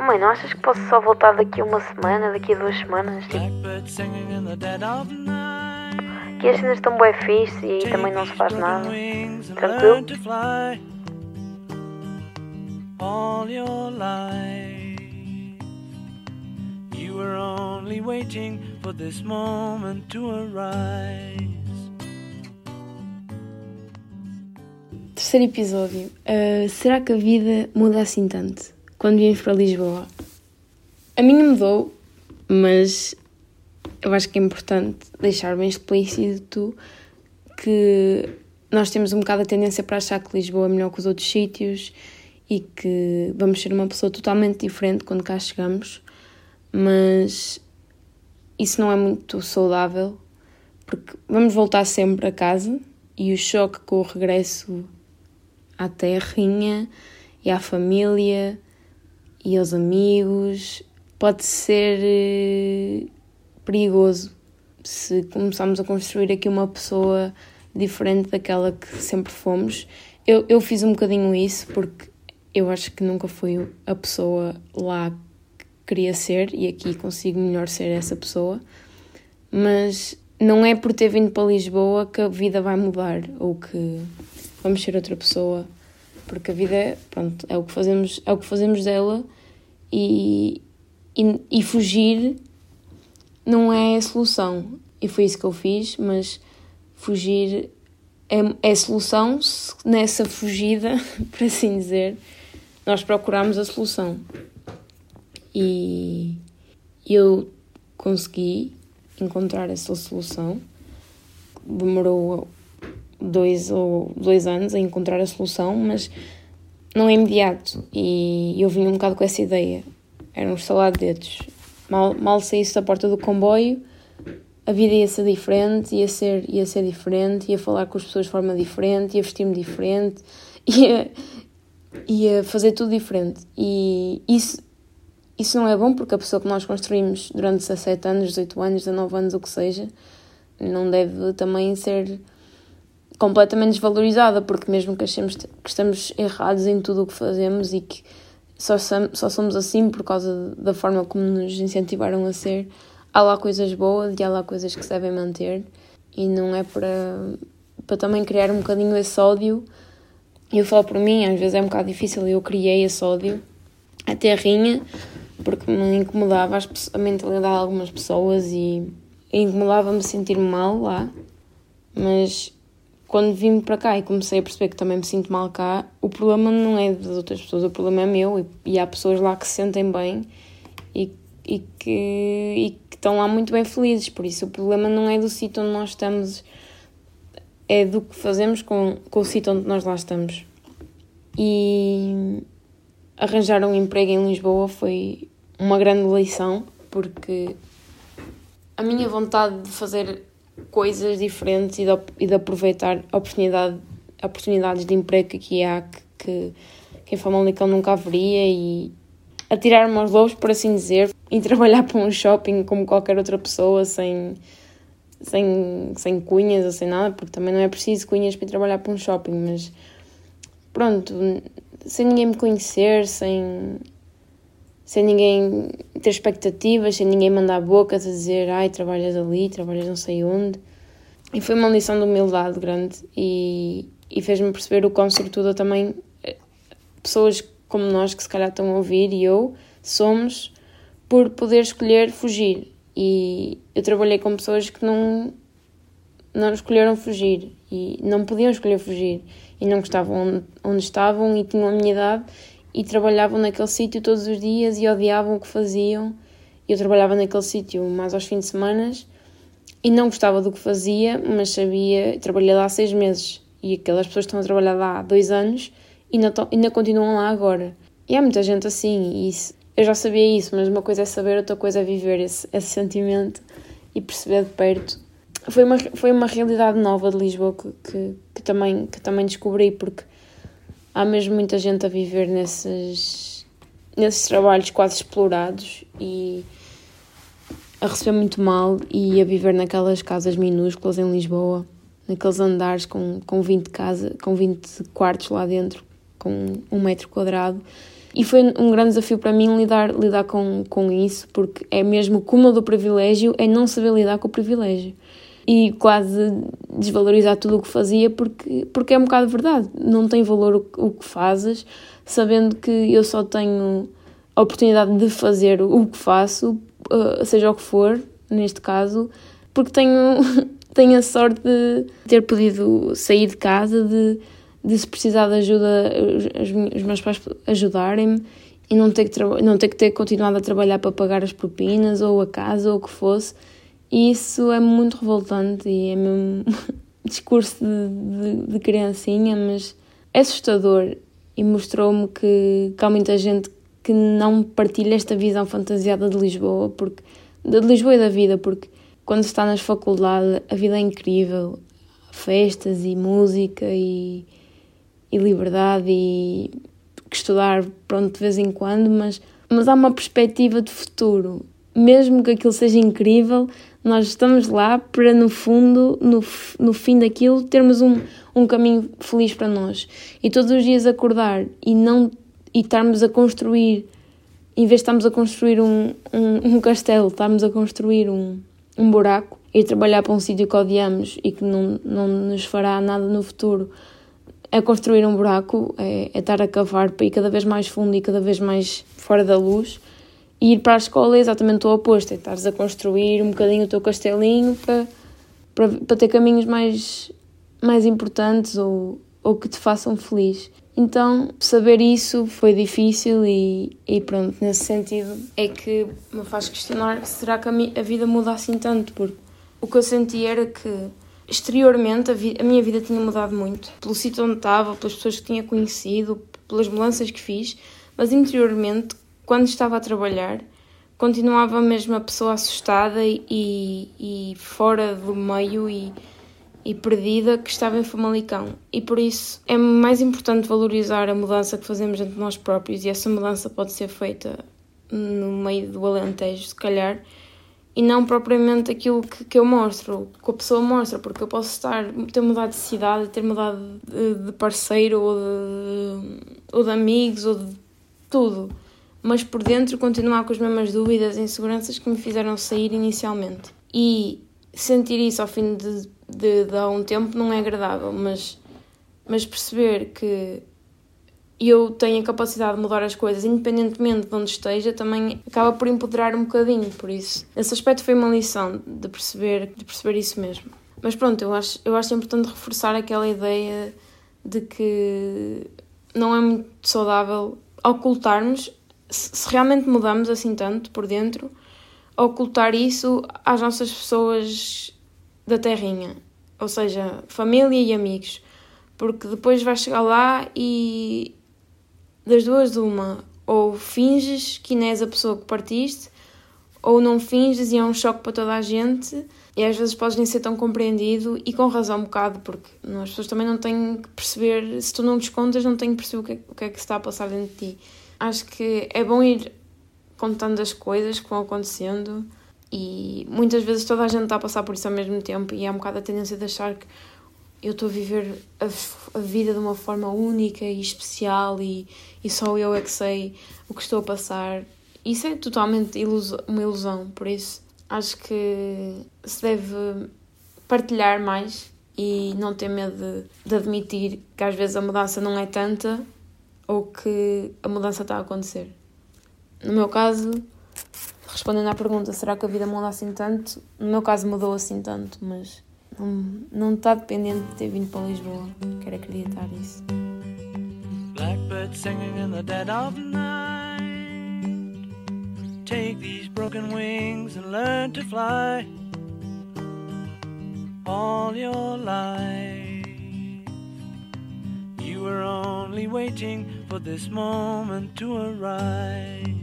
Oh mãe, não achas que posso só voltar daqui a uma semana, daqui a duas semanas? Tipo, que as cenas estão bem fixe e aí também não se faz nada. Tranquilo? learn to fly all your life. You were only waiting for this moment to arise. Terceiro episódio. Ah, será que a vida muda assim tanto quando viemos para Lisboa? A minha mudou, mas eu acho que é importante deixar bem explícito que nós temos um bocado a tendência para achar que Lisboa é melhor que os outros sítios e que vamos ser uma pessoa totalmente diferente quando cá chegamos, mas isso não é muito saudável porque vamos voltar sempre a casa e o choque com o regresso à terrinha e à família e aos amigos pode ser eh, perigoso se começarmos a construir aqui uma pessoa diferente daquela que sempre fomos. Eu, eu fiz um bocadinho isso porque eu acho que nunca fui a pessoa lá que queria ser e aqui consigo melhor ser essa pessoa, mas não é por ter vindo para Lisboa que a vida vai mudar ou que vamos ser outra pessoa, porque a vida é, pronto, é o que fazemos, é o que fazemos dela e, e, e fugir não é a solução. E foi isso que eu fiz, mas fugir é, é a solução se nessa fugida, por assim dizer, nós procuramos a solução. E eu consegui encontrar essa solução. Demorou dois ou dois anos a encontrar a solução, mas não é imediato. E eu vim um bocado com essa ideia. Era um estalar de dedos. Mal, mal saísse da porta do comboio, a vida ia ser diferente, ia ser, ia ser diferente, ia falar com as pessoas de forma diferente, ia vestir-me diferente, ia, ia fazer tudo diferente. E isso, isso não é bom porque a pessoa que nós construímos durante 17 anos, 18 anos, 19 anos, o que seja, não deve também ser completamente desvalorizada, porque mesmo que achemos que estamos errados em tudo o que fazemos e que só, só somos assim por causa da forma como nos incentivaram a ser, há lá coisas boas e há lá coisas que se devem manter. E não é para, para também criar um bocadinho esse ódio. Eu falo por mim, às vezes é um bocado difícil, eu criei esse ódio, a terrinha, porque me incomodava a mentalidade de algumas pessoas e incomodava-me sentir-me mal lá, mas quando vim para cá e comecei a perceber que também me sinto mal cá, o problema não é das outras pessoas, o problema é meu e, e há pessoas lá que se sentem bem e, e, que, e que estão lá muito bem felizes, por isso o problema não é do sítio onde nós estamos, é do que fazemos com, com o sítio onde nós lá estamos. E arranjar um emprego em Lisboa foi uma grande lição, porque a minha vontade de fazer coisas diferentes e de, e de aproveitar oportunidade, oportunidades de emprego que aqui há que, que, que em Famalicão nunca haveria e atirar-me aos lobos, por assim dizer, e trabalhar para um shopping como qualquer outra pessoa, sem, sem, sem cunhas ou sem nada, porque também não é preciso cunhas para trabalhar para um shopping, mas pronto, sem ninguém me conhecer, sem, sem ninguém ter expectativas, sem ninguém mandar bocas a dizer ai, trabalhas ali, trabalhas não sei onde. E foi uma lição de humildade grande e, e fez-me perceber o quão sortuda também eh, pessoas como nós que se calhar estão a ouvir e eu somos por poder escolher fugir. E eu trabalhei com pessoas que não, não escolheram fugir e não podiam escolher fugir e não gostavam onde, onde estavam e tinham a minha idade e trabalhavam naquele sítio todos os dias e odiavam o que faziam. Eu trabalhava naquele sítio mais aos fins de semana e não gostava do que fazia, mas sabia, trabalhei lá seis meses e aquelas pessoas estão a trabalhar lá há dois anos e ainda, ainda continuam lá agora. E há muita gente assim, e isso, eu já sabia isso, mas uma coisa é saber, outra coisa é viver esse, esse sentimento e perceber de perto. Foi uma, foi uma realidade nova de Lisboa que, que, que também, que também descobri, porque há mesmo muita gente a viver nesses, nesses trabalhos quase explorados e a receber muito mal e a viver naquelas casas minúsculas em Lisboa, naqueles andares com, com, 20 casa, com 20 quartos lá dentro, com um metro quadrado E foi um grande desafio para mim lidar, lidar com, com isso, porque é mesmo o do privilégio, é não saber lidar com o privilégio. E quase desvalorizar tudo o que fazia, porque, porque é um bocado verdade. Não tem valor o, o que fazes, sabendo que eu só tenho a oportunidade de fazer o que faço, uh, seja o que for, neste caso, porque tenho, tenho a sorte de ter podido sair de casa, de de se precisar de ajuda, os, os meus pais ajudarem-me e não ter, que não ter que ter continuado a trabalhar para pagar as propinas ou a casa ou o que fosse. E isso é muito revoltante e é mesmo discurso de, de, de, criancinha, mas é assustador e mostrou-me que, que há muita gente que não partilha esta visão fantasiada de Lisboa, porque de Lisboa e da vida, porque quando se está nas faculdades a vida é incrível, festas e música e e liberdade e que estudar pronto de vez em quando, mas, mas há uma perspectiva de futuro. Mesmo que aquilo seja incrível, nós estamos lá para, no fundo, no, no fim daquilo, termos um, um caminho feliz para nós. E todos os dias acordar e não e estarmos a construir, em vez de estarmos a construir um, um, um castelo, estarmos a construir um, um buraco, e trabalhar para um sítio que odiamos e que não, não nos fará nada no futuro, é construir um buraco, é, é estar a cavar para ir cada vez mais fundo e cada vez mais fora da luz. E ir para a escola é exatamente o oposto, é estares a construir um bocadinho o teu castelinho para, para, para ter caminhos mais, mais importantes ou, ou que te façam feliz. Então, saber isso foi difícil e, e pronto, nesse sentido é que me faz questionar será que a, vida muda assim tanto? Porque o que eu senti era que exteriormente a, a, minha vida tinha mudado muito, pelo sítio onde estava, pelas pessoas que tinha conhecido, pelas mudanças que fiz, mas interiormente, quando estava a trabalhar, continuava a pessoa assustada e, e, e fora do meio e, e perdida que estava em Famalicão. E por isso é mais importante valorizar a mudança que fazemos entre nós próprios e essa mudança pode ser feita no meio do Alentejo, se calhar, e não propriamente aquilo que, que eu mostro, que a pessoa mostra, porque eu posso estar, ter mudado de cidade, ter mudado de, de parceiro ou de, ou de amigos ou de tudo, mas por dentro continuar com as mesmas dúvidas e inseguranças que me fizeram sair inicialmente. E sentir isso ao fim de, de, de há um tempo não é agradável, mas, mas perceber que eu tenho a capacidade de mudar as coisas, independentemente de onde esteja, também acaba por empoderar um bocadinho. Por isso, esse aspecto foi uma lição de perceber, de perceber isso mesmo. Mas pronto, eu acho, eu acho importante reforçar aquela ideia de que não é muito saudável ocultarmos, se realmente mudamos assim tanto por dentro, ocultar isso às nossas pessoas da terrinha, ou seja, família e amigos, porque depois vais chegar lá e, das duas, uma, ou finges que não és a pessoa que partiste, ou não finges e é um choque para toda a gente, e às vezes podes nem ser tão compreendido, e com razão um bocado, porque as pessoas também não têm que perceber, se tu não descontas, não têm que perceber o que, é, o que é que se está a passar dentro de ti. Acho que é bom ir contando as coisas que vão acontecendo, e muitas vezes toda a gente está a passar por isso ao mesmo tempo, e é um bocado a tendência de achar que eu estou a viver a, a, vida de uma forma única e especial e, e só eu é que sei o que estou a passar. Isso é totalmente uma ilusão, por isso acho que se deve partilhar mais e não ter medo de, de admitir que às vezes a mudança não é tanta ou que a mudança está a acontecer. No meu caso, respondendo à pergunta, será que a vida muda assim tanto? No meu caso mudou assim tanto, mas não, não está dependente de ter vindo para Lisboa. Quero acreditar nisso. Blackbird singing in the dead of night. Take these broken wings and learn to fly. All your life, were only waiting for this moment to arrive.